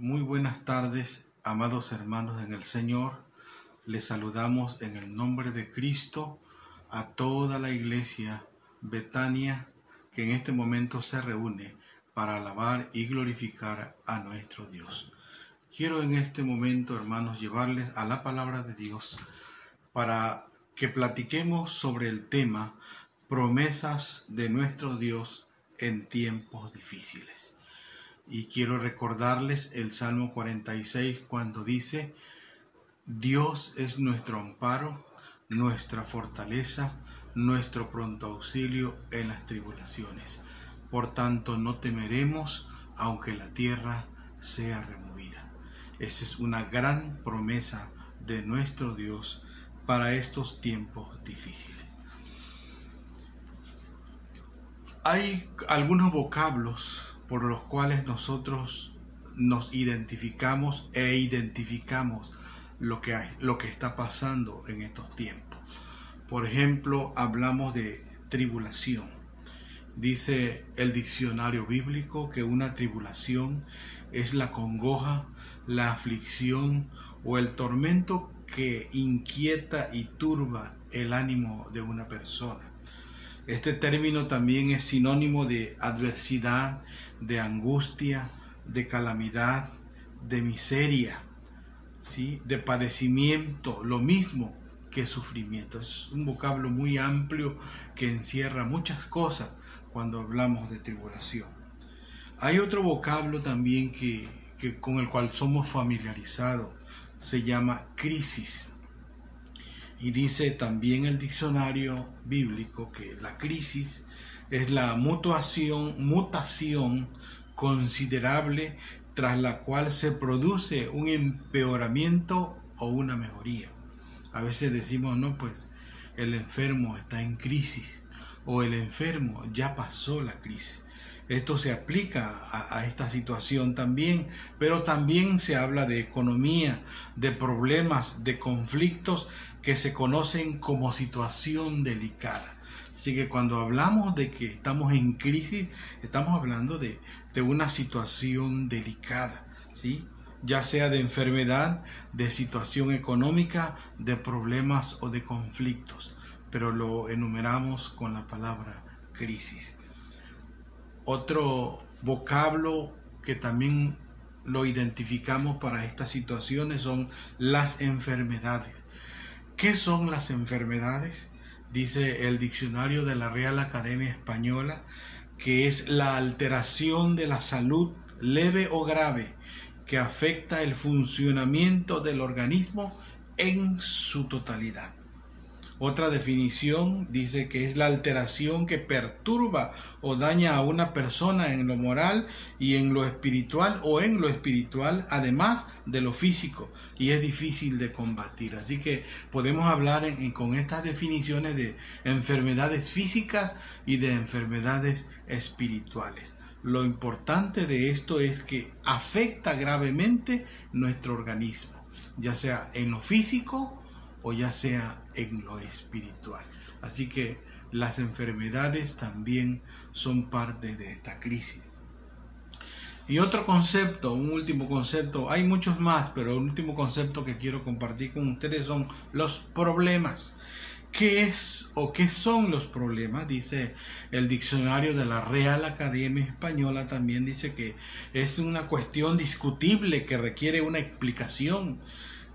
Muy buenas tardes, amados hermanos en el Señor. Les saludamos en el nombre de Cristo a toda la iglesia Betania que en este momento se reúne para alabar y glorificar a nuestro Dios. Quiero en este momento, hermanos, llevarles a la palabra de Dios para que platiquemos sobre el tema promesas de nuestro Dios en tiempos difíciles. Y quiero recordarles el Salmo 46 cuando dice, Dios es nuestro amparo, nuestra fortaleza, nuestro pronto auxilio en las tribulaciones. Por tanto, no temeremos aunque la tierra sea removida. Esa es una gran promesa de nuestro Dios para estos tiempos difíciles. Hay algunos vocablos por los cuales nosotros nos identificamos e identificamos lo que, lo que está pasando en estos tiempos. Por ejemplo, hablamos de tribulación. Dice el diccionario bíblico que una tribulación es la congoja, la aflicción o el tormento que inquieta y turba el ánimo de una persona. Este término también es sinónimo de adversidad, de angustia, de calamidad, de miseria, ¿sí? de padecimiento, lo mismo que sufrimiento. Es un vocablo muy amplio que encierra muchas cosas cuando hablamos de tribulación. Hay otro vocablo también que, que con el cual somos familiarizados, se llama crisis. Y dice también el diccionario bíblico que la crisis es la mutación considerable tras la cual se produce un empeoramiento o una mejoría. A veces decimos, no, pues el enfermo está en crisis o el enfermo ya pasó la crisis. Esto se aplica a, esta situación también, pero también se habla de economía, de problemas, de conflictos que se conocen como situación delicada. Así que cuando hablamos de que estamos en crisis, estamos hablando de, de una situación delicada, ¿sí? ya sea de enfermedad, de situación económica, de problemas o de conflictos, pero lo enumeramos con la palabra crisis. Otro vocablo que también lo identificamos para estas situaciones son las enfermedades. ¿Qué son las enfermedades? Dice el diccionario de la Real Academia Española que es la alteración de la salud leve o grave que afecta el funcionamiento del organismo en su totalidad. Otra definición dice que es la alteración que perturba o daña a una persona en lo moral y en lo espiritual o en lo espiritual, además de lo físico, y es difícil de combatir. Así que podemos hablar con estas definiciones de enfermedades físicas y de enfermedades espirituales. Lo importante de esto es que afecta gravemente nuestro organismo, ya sea en lo físico o ya sea en lo espiritual. Así que las enfermedades también son parte de esta crisis. Y otro concepto, un último concepto, hay muchos más, pero el último concepto que quiero compartir con ustedes son los problemas. ¿Qué es o qué son los problemas? Dice el diccionario de la Real Academia Española, también dice que es una cuestión discutible que requiere una explicación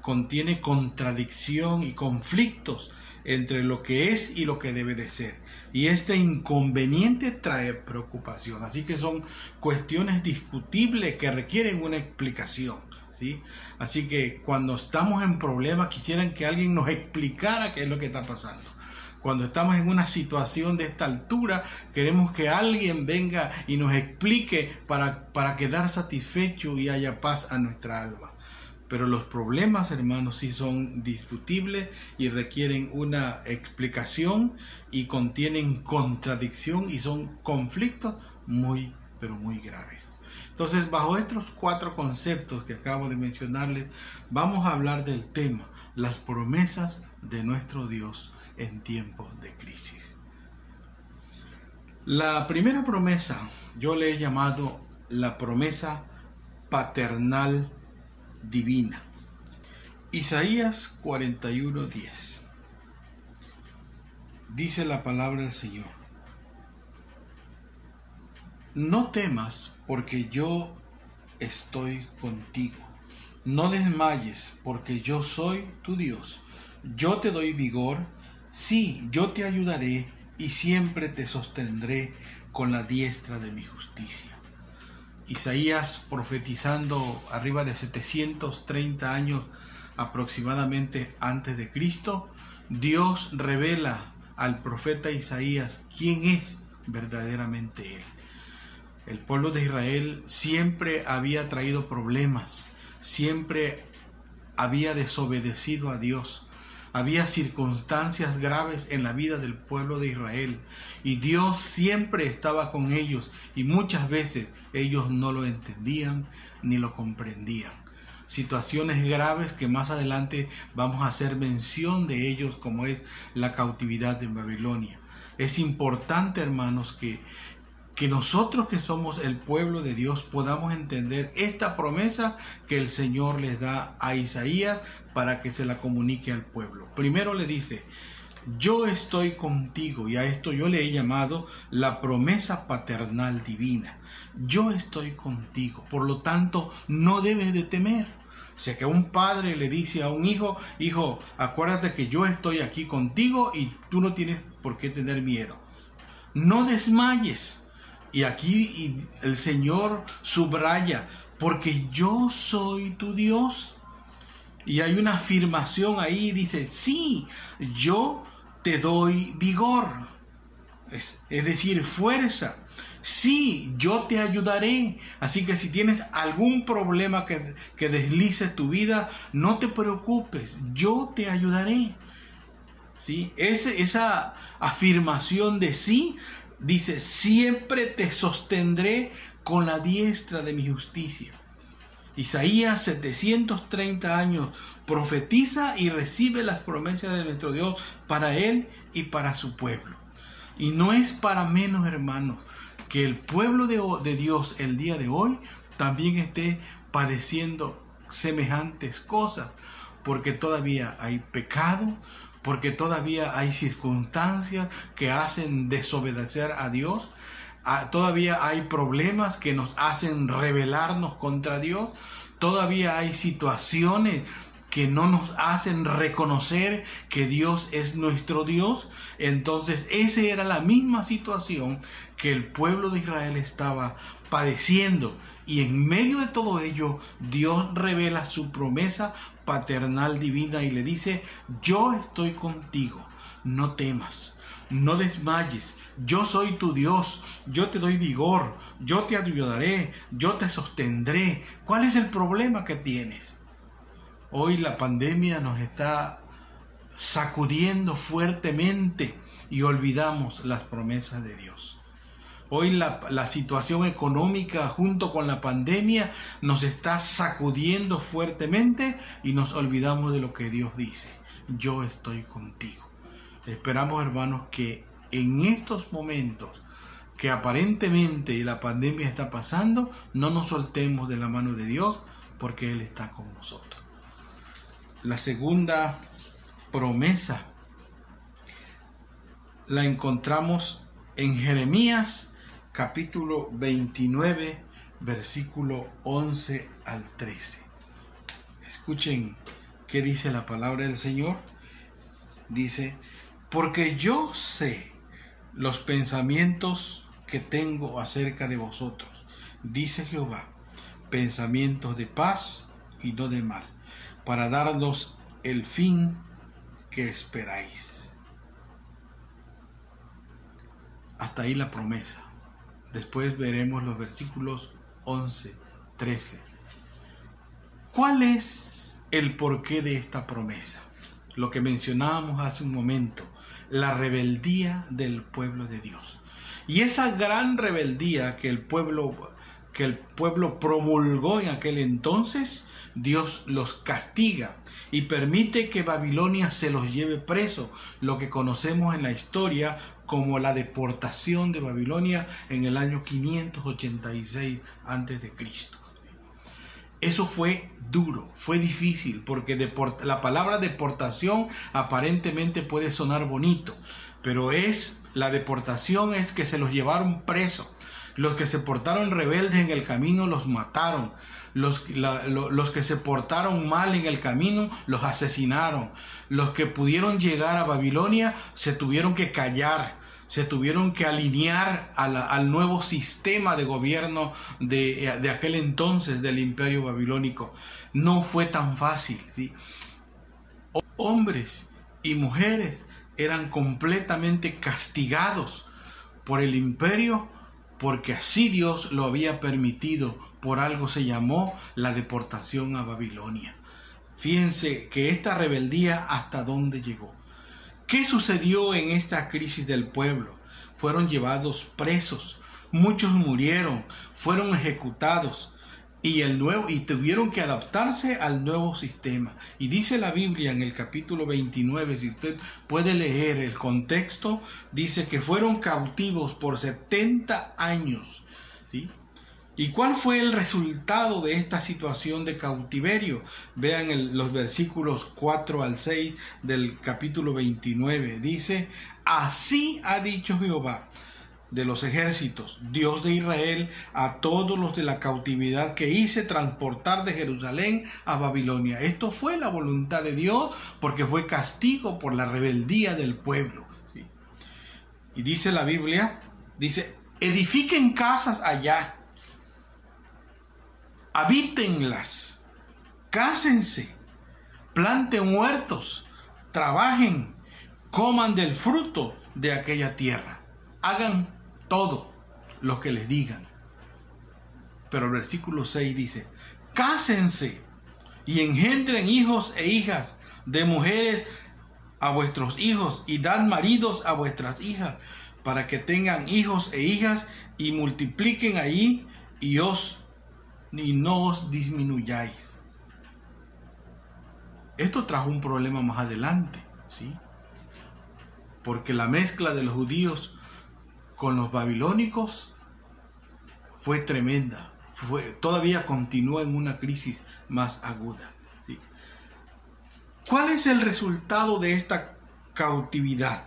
contiene contradicción y conflictos entre lo que es y lo que debe de ser. Y este inconveniente trae preocupación. Así que son cuestiones discutibles que requieren una explicación. ¿sí? Así que cuando estamos en problemas quisieran que alguien nos explicara qué es lo que está pasando. Cuando estamos en una situación de esta altura, queremos que alguien venga y nos explique para, para quedar satisfecho y haya paz a nuestra alma. Pero los problemas, hermanos, sí son discutibles y requieren una explicación y contienen contradicción y son conflictos muy, pero muy graves. Entonces, bajo estos cuatro conceptos que acabo de mencionarles, vamos a hablar del tema, las promesas de nuestro Dios en tiempos de crisis. La primera promesa yo le he llamado la promesa paternal divina. Isaías 41:10. Dice la palabra del Señor. No temas porque yo estoy contigo. No desmayes porque yo soy tu Dios. Yo te doy vigor. Sí, yo te ayudaré y siempre te sostendré con la diestra de mi justicia. Isaías profetizando arriba de 730 años aproximadamente antes de Cristo, Dios revela al profeta Isaías quién es verdaderamente él. El pueblo de Israel siempre había traído problemas, siempre había desobedecido a Dios, había circunstancias graves en la vida del pueblo de Israel y Dios siempre estaba con ellos y muchas veces ellos no lo entendían ni lo comprendían. Situaciones graves que más adelante vamos a hacer mención de ellos como es la cautividad en Babilonia. Es importante, hermanos, que que nosotros que somos el pueblo de Dios podamos entender esta promesa que el Señor les da a Isaías para que se la comunique al pueblo. Primero le dice, yo estoy contigo y a esto yo le he llamado la promesa paternal divina. Yo estoy contigo, por lo tanto no debes de temer. O sea que un padre le dice a un hijo, hijo, acuérdate que yo estoy aquí contigo y tú no tienes por qué tener miedo. No desmayes y aquí el Señor subraya, porque yo soy tu Dios. Y hay una afirmación ahí, dice, sí, yo te doy vigor. Es, decir, fuerza. Sí, yo te ayudaré. Así que si tienes algún problema que, que deslice tu vida, no te preocupes, yo te ayudaré. ¿Sí? esa afirmación de sí dice, siempre te sostendré con la diestra de mi justicia. Isaías 730 años profetiza y recibe las promesas de nuestro Dios para él y para su pueblo. Y no es para menos, hermanos, que el pueblo de, de Dios el día de hoy también esté padeciendo semejantes cosas, porque todavía hay pecado, porque todavía hay circunstancias que hacen desobedecer a Dios, ah, todavía hay problemas que nos hacen rebelarnos contra Dios, todavía hay situaciones que no nos hacen reconocer que Dios es nuestro Dios. Entonces esa era la misma situación que el pueblo de Israel estaba padeciendo. Y en medio de todo ello, Dios revela su promesa paternal divina y le dice, yo estoy contigo, no temas. No desmayes, yo soy tu Dios, yo te doy vigor, yo te ayudaré, yo te sostendré. ¿Cuál es el problema que tienes? Hoy la pandemia nos está sacudiendo fuertemente y olvidamos las promesas de Dios. Hoy la, situación económica junto con la pandemia nos está sacudiendo fuertemente y nos olvidamos de lo que Dios dice. Yo estoy contigo. Esperamos hermanos que en estos momentos que aparentemente la pandemia está pasando, no nos soltemos de la mano de Dios porque Él está con nosotros. La segunda promesa la encontramos en Jeremías capítulo 29 versículo 11 al 13. Escuchen qué dice la palabra del Señor. Dice, porque yo sé los pensamientos que tengo acerca de vosotros, dice Jehová, pensamientos de paz y no de mal para darnos el fin que esperáis. Hasta ahí la promesa. Después veremos los versículos 11, 13. ¿Cuál es el porqué de esta promesa? Lo que mencionábamos hace un momento, la rebeldía del pueblo de Dios. Y esa gran rebeldía que el pueblo que el pueblo promulgó en aquel entonces Dios los castiga y permite que Babilonia se los lleve preso, lo que conocemos en la historia como la deportación de Babilonia en el año 586 a.C. eso fue duro, fue difícil, porque la palabra deportación aparentemente puede sonar bonito, pero es la deportación es que se los llevaron presos. Los que se portaron rebeldes en el camino los mataron. Los, los, que se portaron mal en el camino los asesinaron. Los que pudieron llegar a Babilonia se tuvieron que callar se tuvieron que alinear al nuevo sistema de gobierno de, aquel entonces del imperio babilónico. No fue tan fácil. Hombres y mujeres eran completamente castigados por el imperio porque así Dios lo había permitido. Por algo se llamó la deportación a Babilonia. Fíjense que esta rebeldía hasta dónde llegó. ¿Qué sucedió en esta crisis del pueblo? Fueron llevados presos, muchos murieron, fueron ejecutados y el nuevo y tuvieron que adaptarse al nuevo sistema. Y dice la Biblia en el capítulo 29, si usted puede leer el contexto, dice que fueron cautivos por 70 años. ¿Y cuál fue el resultado de esta situación de cautiverio? Vean los versículos 4 al 6 del capítulo 29. Dice, así ha dicho Jehová de los ejércitos, Dios de Israel, a todos los de la cautividad que hice transportar de Jerusalén a Babilonia. Esto fue la voluntad de Dios porque fue castigo por la rebeldía del pueblo. Y dice la Biblia, dice, edifiquen casas allá habítenlas, cásense, planten huertos, trabajen, coman del fruto de aquella tierra, hagan todo lo que les digan. Pero el versículo 6 dice, cásense y engendren hijos e hijas de mujeres a vuestros hijos y dan maridos a vuestras hijas para que tengan hijos e hijas y multipliquen ahí y os ni no os disminuyáis. Esto trajo un problema más adelante, ¿sí? Porque la mezcla de los judíos con los babilónicos fue tremenda. Fue, todavía continúa en una crisis más aguda. ¿sí? ¿Cuál es el resultado de esta cautividad?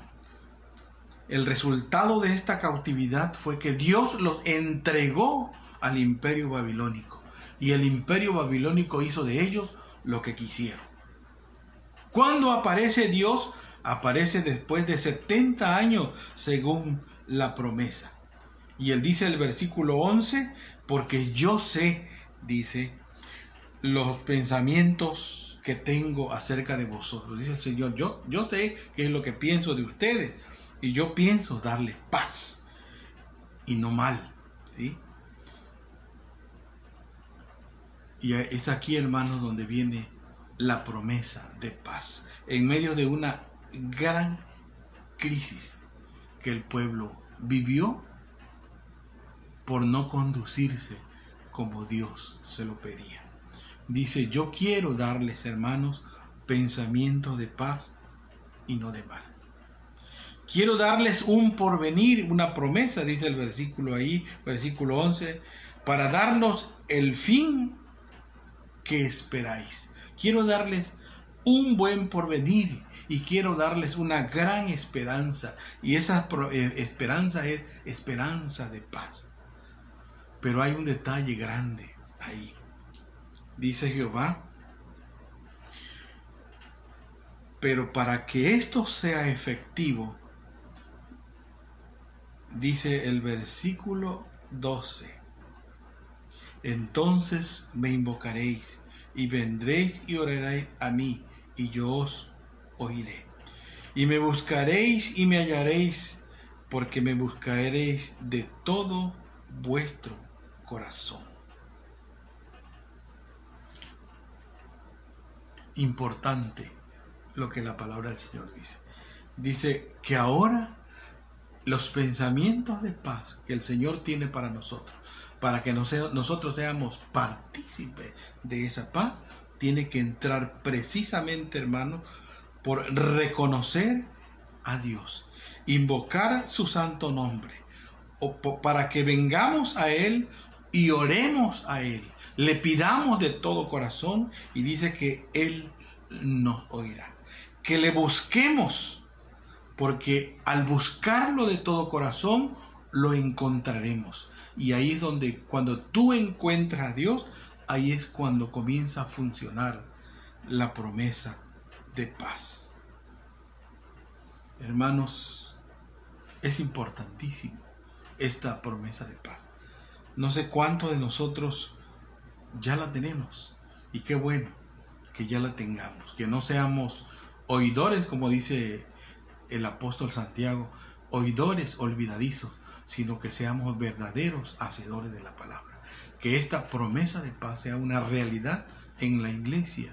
El resultado de esta cautividad fue que Dios los entregó al imperio babilónico y el imperio babilónico hizo de ellos lo que quisieron. Cuando aparece Dios? Aparece después de 70 años según la promesa. Y él dice el versículo 11, porque yo sé, dice, los pensamientos que tengo acerca de vosotros. Dice el Señor, yo, yo sé qué es lo que pienso de ustedes. Y yo pienso darles paz y no mal. ¿sí? Y es aquí, hermanos, donde viene la promesa de paz. En medio de una gran crisis que el pueblo vivió por no conducirse como Dios se lo pedía. Dice, yo quiero darles, hermanos, pensamientos de paz y no de mal. Quiero darles un porvenir, una promesa, dice el versículo ahí, versículo 11, para darnos el fin ¿qué esperáis? Quiero darles un buen porvenir y quiero darles una gran esperanza. Y esa eh, esperanza es esperanza de paz. Pero hay un detalle grande ahí. Dice Jehová, pero para que esto sea efectivo, dice el versículo 12, entonces me invocaréis y vendréis y oraréis a mí y yo os oiré. Y me buscaréis y me hallaréis porque me buscaréis de todo vuestro corazón. Importante lo que la palabra del Señor dice. Dice que ahora los pensamientos de paz que el Señor tiene para nosotros para que nosotros seamos partícipes de esa paz, tiene que entrar precisamente, hermano, por reconocer a Dios, invocar su santo nombre, o para que vengamos a Él y oremos a Él, le pidamos de todo corazón y dice que Él nos oirá. Que le busquemos, porque al buscarlo de todo corazón, lo encontraremos. Y ahí es donde cuando tú encuentras a Dios, ahí es cuando comienza a funcionar la promesa de paz. Hermanos, es importantísimo esta promesa de paz. No sé cuántos de nosotros ya la tenemos. Y qué bueno que ya la tengamos. Que no seamos oidores, como dice el apóstol Santiago, oidores olvidadizos, sino que seamos verdaderos hacedores de la palabra. Que esta promesa de paz sea una realidad en la iglesia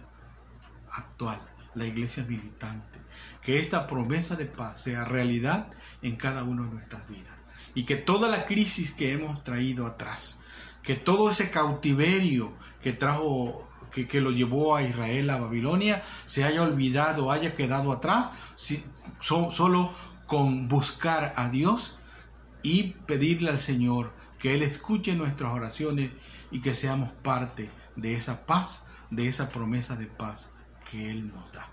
actual, la iglesia militante. Que esta promesa de paz sea realidad en cada una de nuestras vidas. Y que toda la crisis que hemos traído atrás, que todo ese cautiverio que trajo, que, lo llevó a Israel a Babilonia, se haya olvidado, haya quedado atrás, solo con buscar a Dios y pedirle al Señor que Él escuche nuestras oraciones y que seamos parte de esa paz, de esa promesa de paz que Él nos da.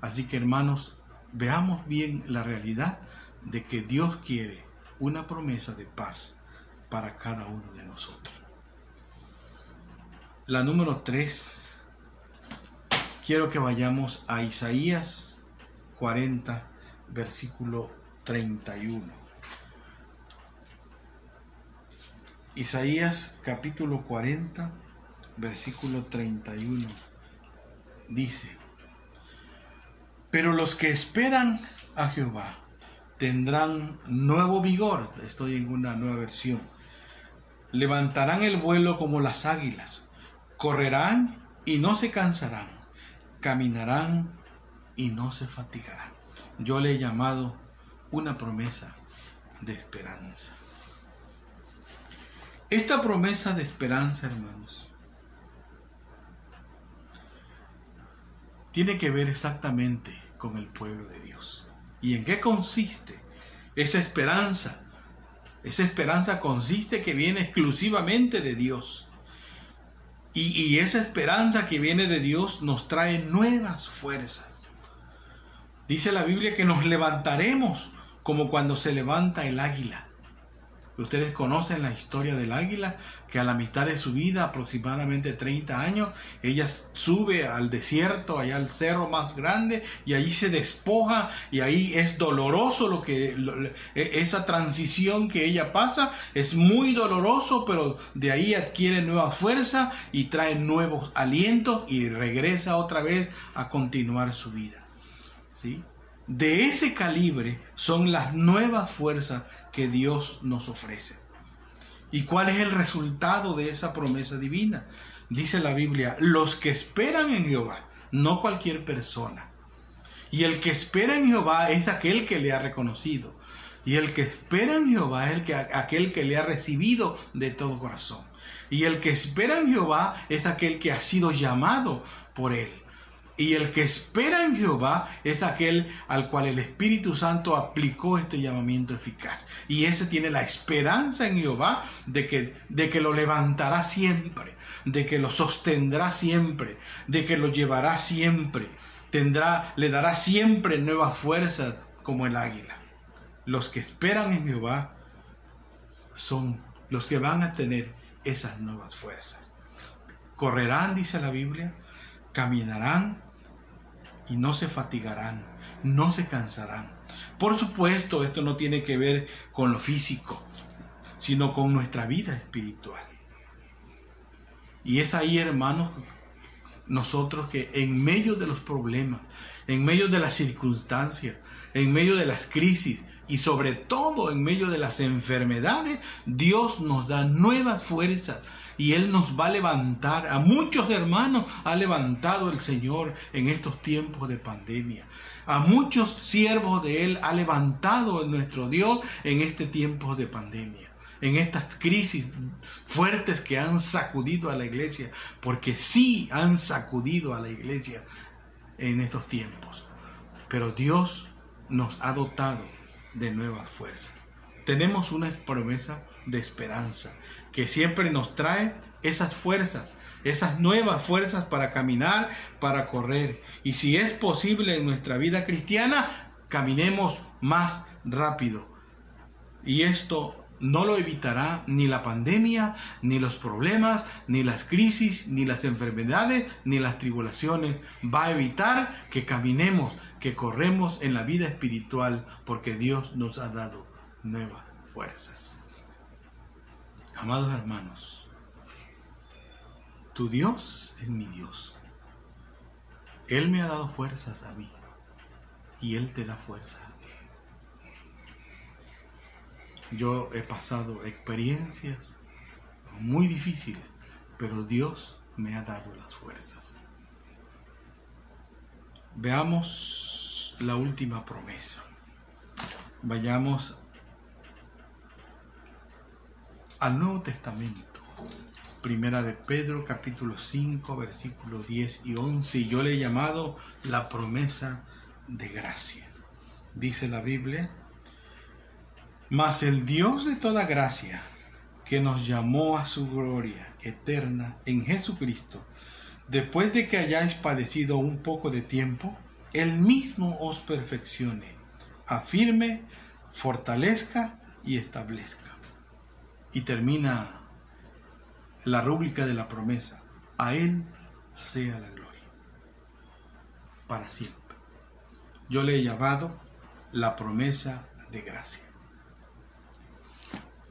Así que hermanos, veamos bien la realidad de que Dios quiere una promesa de paz para cada uno de nosotros. La número 3, quiero que vayamos a Isaías 40, versículo 31. Isaías capítulo 40, versículo 31, dice, pero los que esperan a Jehová tendrán nuevo vigor, estoy en una nueva versión, levantarán el vuelo como las águilas, correrán y no se cansarán, caminarán y no se fatigarán. Yo le he llamado una promesa de esperanza. Esta promesa de esperanza, hermanos, tiene que ver exactamente con el pueblo de Dios. ¿Y en qué consiste esa esperanza? Esa esperanza consiste que viene exclusivamente de Dios. Y, esa esperanza que viene de Dios nos trae nuevas fuerzas. Dice la Biblia que nos levantaremos como cuando se levanta el águila. Ustedes conocen la historia del águila, que a la mitad de su vida, aproximadamente 30 años, ella sube al desierto, allá al cerro más grande, y allí se despoja, y ahí es doloroso lo que, e, esa transición que ella pasa, es muy doloroso, pero de ahí adquiere nueva fuerza y trae nuevos alientos y regresa otra vez a continuar su vida. ¿Sí? De ese calibre son las nuevas fuerzas que Dios nos ofrece. ¿Y cuál es el resultado de esa promesa divina? Dice la Biblia, los que esperan en Jehová, no cualquier persona. Y el que espera en Jehová es aquel que le ha reconocido. Y el que espera en Jehová es el que, aquel que le ha recibido de todo corazón. Y el que espera en Jehová es aquel que ha sido llamado por él. Y el que espera en Jehová es aquel al cual el Espíritu Santo aplicó este llamamiento eficaz. Y ese tiene la esperanza en Jehová de que, de que lo levantará siempre, de que lo sostendrá siempre, de que lo llevará siempre. Tendrá, le dará siempre nuevas fuerzas como el águila. Los que esperan en Jehová son los que van a tener esas nuevas fuerzas. Correrán, dice la Biblia, caminarán y no se fatigarán, no se cansarán. Por supuesto, esto no tiene que ver con lo físico, sino con nuestra vida espiritual. Y es ahí, hermanos, nosotros que en medio de los problemas, en medio de las circunstancias, en medio de las crisis y sobre todo en medio de las enfermedades, Dios nos da nuevas fuerzas y Él nos va a levantar. A muchos hermanos ha levantado el Señor en estos tiempos de pandemia. A muchos siervos de Él ha levantado nuestro Dios en este tiempo de pandemia. En estas crisis fuertes que han sacudido a la iglesia, porque sí han sacudido a la iglesia en estos tiempos. Pero Dios nos ha dotado de nuevas fuerzas. tenemos una promesa de esperanza que siempre nos trae esas fuerzas, esas nuevas fuerzas para caminar, para correr. Y si es posible en nuestra vida cristiana, caminemos más rápido. Y esto no lo evitará ni la pandemia, ni los problemas, ni las crisis, ni las enfermedades, ni las tribulaciones. Va a evitar que caminemos, que corremos en la vida espiritual, porque Dios nos ha dado nuevas fuerzas. Amados hermanos, tu Dios es mi Dios. Él me ha dado fuerzas a mí y Él te da fuerzas a ti. Yo he pasado experiencias muy difíciles, pero Dios me ha dado las fuerzas. Veamos la última promesa. Vayamos al Nuevo Testamento. Primera de Pedro capítulo 5 versículo 10 y 11. Y yo le he llamado la promesa de gracia. Dice la Biblia, mas el Dios de toda gracia, que nos llamó a su gloria eterna en Jesucristo, después de que hayáis padecido un poco de tiempo, Él mismo os perfeccione, afirme, fortalezca y establezca. Y termina la rúbrica de la promesa, a Él sea la gloria, para siempre. Yo le he llamado la promesa de gracia.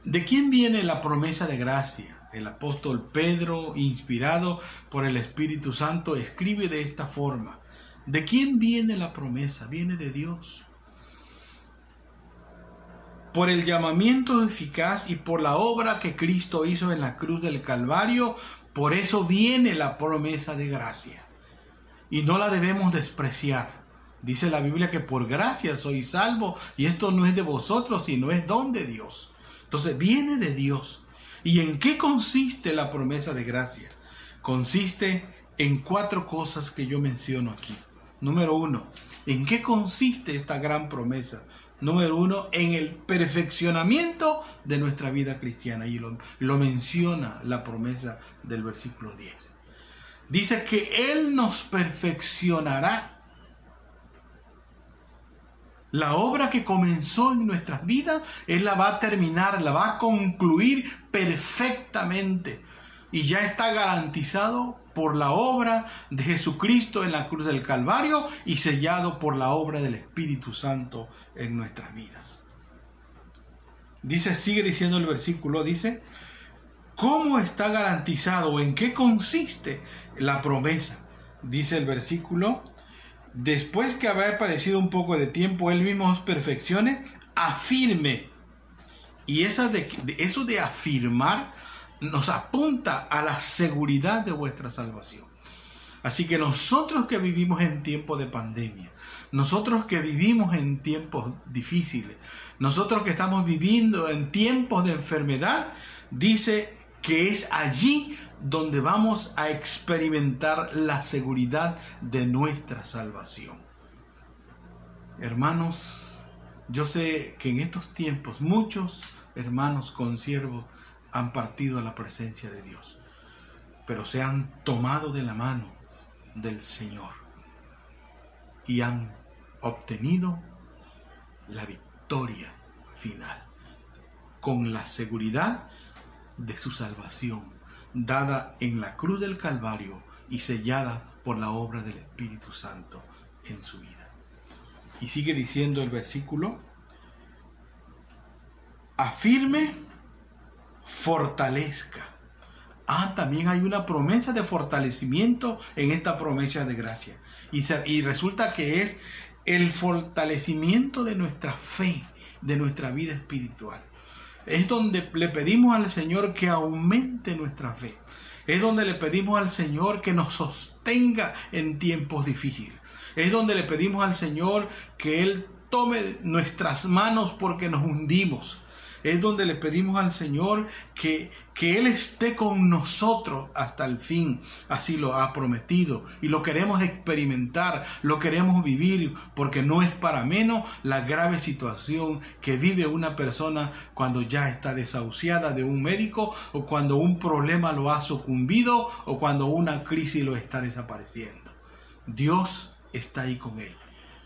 ¿De quién viene la promesa de gracia? El apóstol Pedro, inspirado por el Espíritu Santo, escribe de esta forma. ¿De quién viene la promesa? Viene de Dios. Por el llamamiento eficaz y por la obra que Cristo hizo en la cruz del Calvario, por eso viene la promesa de gracia. Y no la debemos despreciar. Dice la Biblia que por gracia soy salvo y esto no es de vosotros, sino es don de Dios. Entonces viene de Dios. ¿Y en qué consiste la promesa de gracia? Consiste en cuatro cosas que yo menciono aquí. Número uno, ¿en qué consiste esta gran promesa? Número uno, en el perfeccionamiento de nuestra vida cristiana. Y lo, menciona la promesa del versículo 10. Dice que Él nos perfeccionará la obra que comenzó en nuestras vidas, Él la va a terminar, la va a concluir perfectamente. Y ya está garantizado por la obra de Jesucristo en la cruz del Calvario y sellado por la obra del Espíritu Santo en nuestras vidas. Dice, sigue diciendo el versículo, dice, ¿cómo está garantizado? ¿En qué consiste la promesa? Dice el versículo después que haber padecido un poco de tiempo, él mismo os afirme. Y esa de, eso de afirmar nos apunta a la seguridad de vuestra salvación. Así que nosotros que vivimos en tiempo de pandemia, nosotros que vivimos en tiempos difíciles, nosotros que estamos viviendo en tiempos de enfermedad, dice que es allí donde vamos a experimentar la seguridad de nuestra salvación. Hermanos, yo sé que en estos tiempos muchos hermanos consiervos han partido a la presencia de Dios, pero se han tomado de la mano del Señor y han obtenido la victoria final con la seguridad de su salvación dada en la cruz del Calvario y sellada por la obra del Espíritu Santo en su vida. Y sigue diciendo el versículo, afirme, fortalezca. Ah, también hay una promesa de fortalecimiento en esta promesa de gracia. Y, y resulta que es el fortalecimiento de nuestra fe, de nuestra vida espiritual es donde le pedimos al Señor que aumente nuestra fe. Es donde le pedimos al Señor que nos sostenga en tiempos difíciles. Es donde le pedimos al Señor que Él tome nuestras manos porque nos hundimos. Es donde le pedimos al Señor que, que Él esté con nosotros hasta el fin. Así lo ha prometido. Y lo queremos experimentar, lo queremos vivir, porque no es para menos la grave situación que vive una persona cuando ya está desahuciada de un médico o cuando un problema lo ha sucumbido o cuando una crisis lo está desapareciendo. Dios está ahí con él.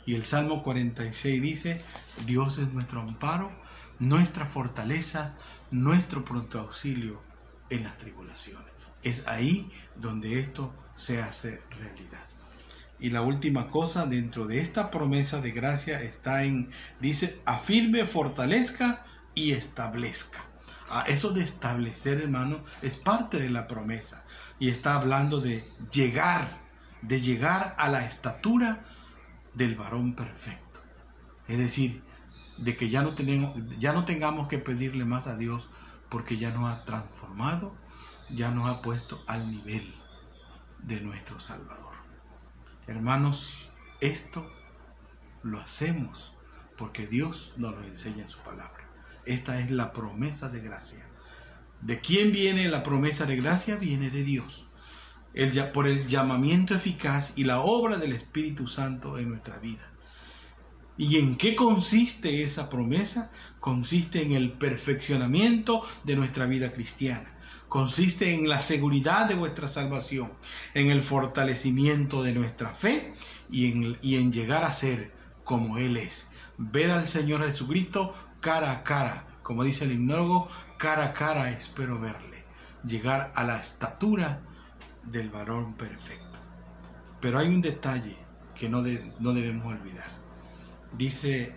Y el Salmo 46 dice, Dios es nuestro amparo, nuestra fortaleza, nuestro pronto auxilio en las tribulaciones. Es ahí donde esto se hace realidad. Y la última cosa dentro de esta promesa de gracia está en, dice, afirme, fortalezca y establezca. A eso de establecer, hermano, es parte de la promesa. Y está hablando de llegar, de llegar a la estatura del varón perfecto. Es decir, de que ya no, tenemos, ya no tengamos que pedirle más a Dios porque ya nos ha transformado, ya nos ha puesto al nivel de nuestro Salvador. Hermanos, esto lo hacemos porque Dios nos lo enseña en su palabra. Esta es la promesa de gracia. ¿De quién viene la promesa de gracia? Viene de Dios. Por el llamamiento eficaz y la obra del Espíritu Santo en nuestra vida. ¿Y en qué consiste esa promesa? Consiste en el perfeccionamiento de nuestra vida cristiana. Consiste en la seguridad de vuestra salvación, en el fortalecimiento de nuestra fe y en, llegar a ser como Él es. Ver al Señor Jesucristo cara a cara, como dice el himnólogo, cara a cara espero verle, llegar a la estatura del varón perfecto. Pero hay un detalle que no debemos olvidar. Dice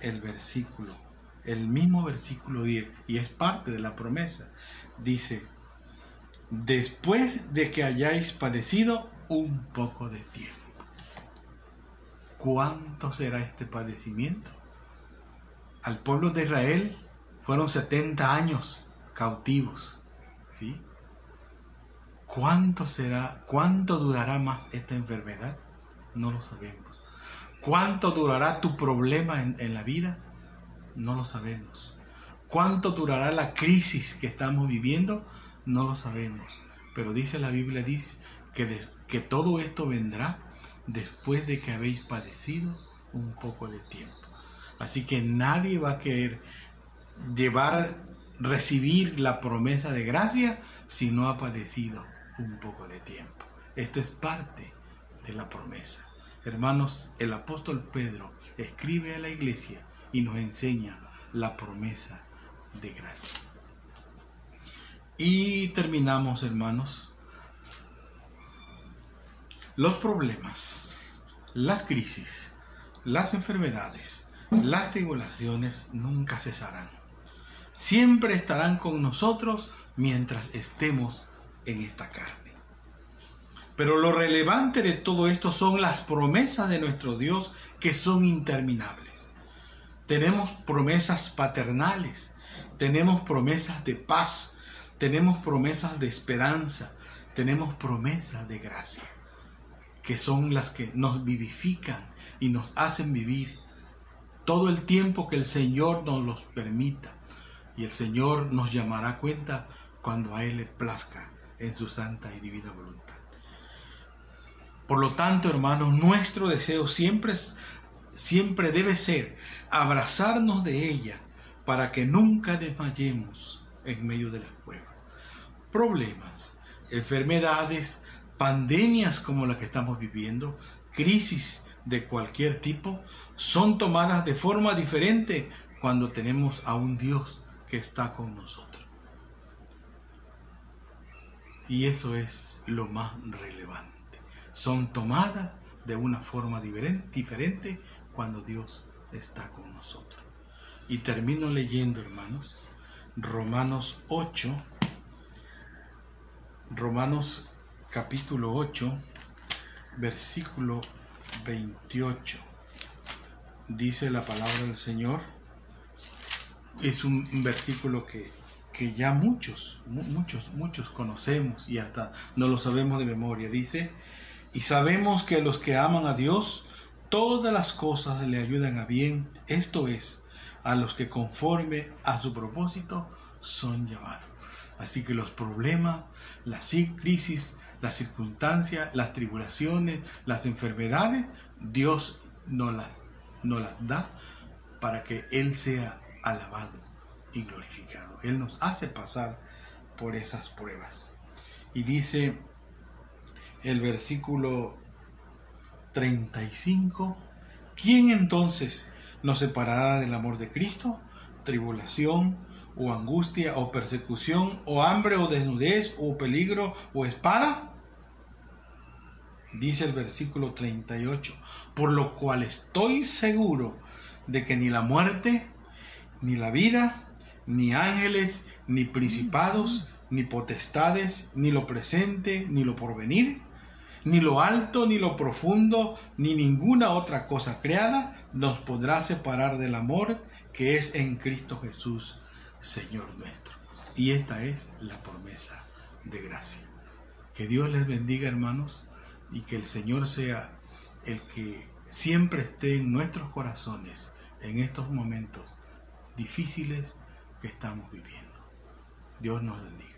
el versículo, el mismo versículo 10, y es parte de la promesa, dice, después de que hayáis padecido un poco de tiempo. ¿Cuánto será este padecimiento? al pueblo de Israel fueron 70 años cautivos. ¿Cuánto será, cuánto durará más esta enfermedad? No lo sabemos. ¿Cuánto durará tu problema en, en la vida? No lo sabemos. ¿Cuánto durará la crisis que estamos viviendo? No lo sabemos. Pero dice la Biblia dice que, que todo esto vendrá después de que habéis padecido un poco de tiempo. Así que nadie va a querer llevar, recibir la promesa de gracia si no ha padecido un poco de tiempo. Esto es parte de la promesa. Hermanos, el apóstol Pedro escribe a la iglesia y nos enseña la promesa de gracia. Y terminamos, hermanos, los problemas, las crisis, las enfermedades, las tribulaciones nunca cesarán. Siempre estarán con nosotros mientras estemos en esta carne. Pero lo relevante de todo esto son las promesas de nuestro Dios que son interminables. Tenemos promesas paternales, tenemos promesas de paz, tenemos promesas de esperanza, tenemos promesas de gracia, que son las que nos vivifican y nos hacen vivir todo el tiempo que el Señor nos los permita. Y el Señor nos llamará a cuenta cuando a Él le plazca en su santa y divina voluntad. Por lo tanto, hermanos, nuestro deseo siempre, siempre debe ser abrazarnos de ella para que nunca desmayemos en medio de las pruebas. Problemas, enfermedades, pandemias como la que estamos viviendo, crisis de cualquier tipo son tomadas de forma diferente cuando tenemos a un Dios que está con nosotros. Y eso es lo más relevante. Son tomadas de una forma diferente cuando Dios está con nosotros. Y termino leyendo, hermanos, Romanos 8, Romanos capítulo 8, versículo 28. Dice la palabra del Señor. Es un, versículo que, que ya muchos, muchos, muchos conocemos y hasta no lo sabemos de memoria. Dice, y sabemos que los que aman a Dios, todas las cosas le ayudan a bien. Esto es, a los que conforme a su propósito son llamados. Así que los problemas, las crisis, las circunstancias, las tribulaciones, las enfermedades, Dios nos las, nos las da para que Él sea alabado y glorificado. Él nos hace pasar por esas pruebas. Y dice el versículo 35, ¿quién entonces nos separará del amor de Cristo? Tribulación o angustia o persecución o hambre o desnudez o peligro o espada. Dice el versículo 38, por lo cual estoy seguro de que ni la muerte, ni la vida, ni ángeles, ni principados, ni potestades, ni lo presente, ni lo porvenir, ni lo alto, ni lo profundo, ni ninguna otra cosa creada nos podrá separar del amor que es en Cristo Jesús, Señor nuestro. Y esta es la promesa de gracia. Que Dios les bendiga, hermanos, y que el Señor sea el que siempre esté en nuestros corazones en estos momentos difíciles que estamos viviendo. Dios nos bendiga.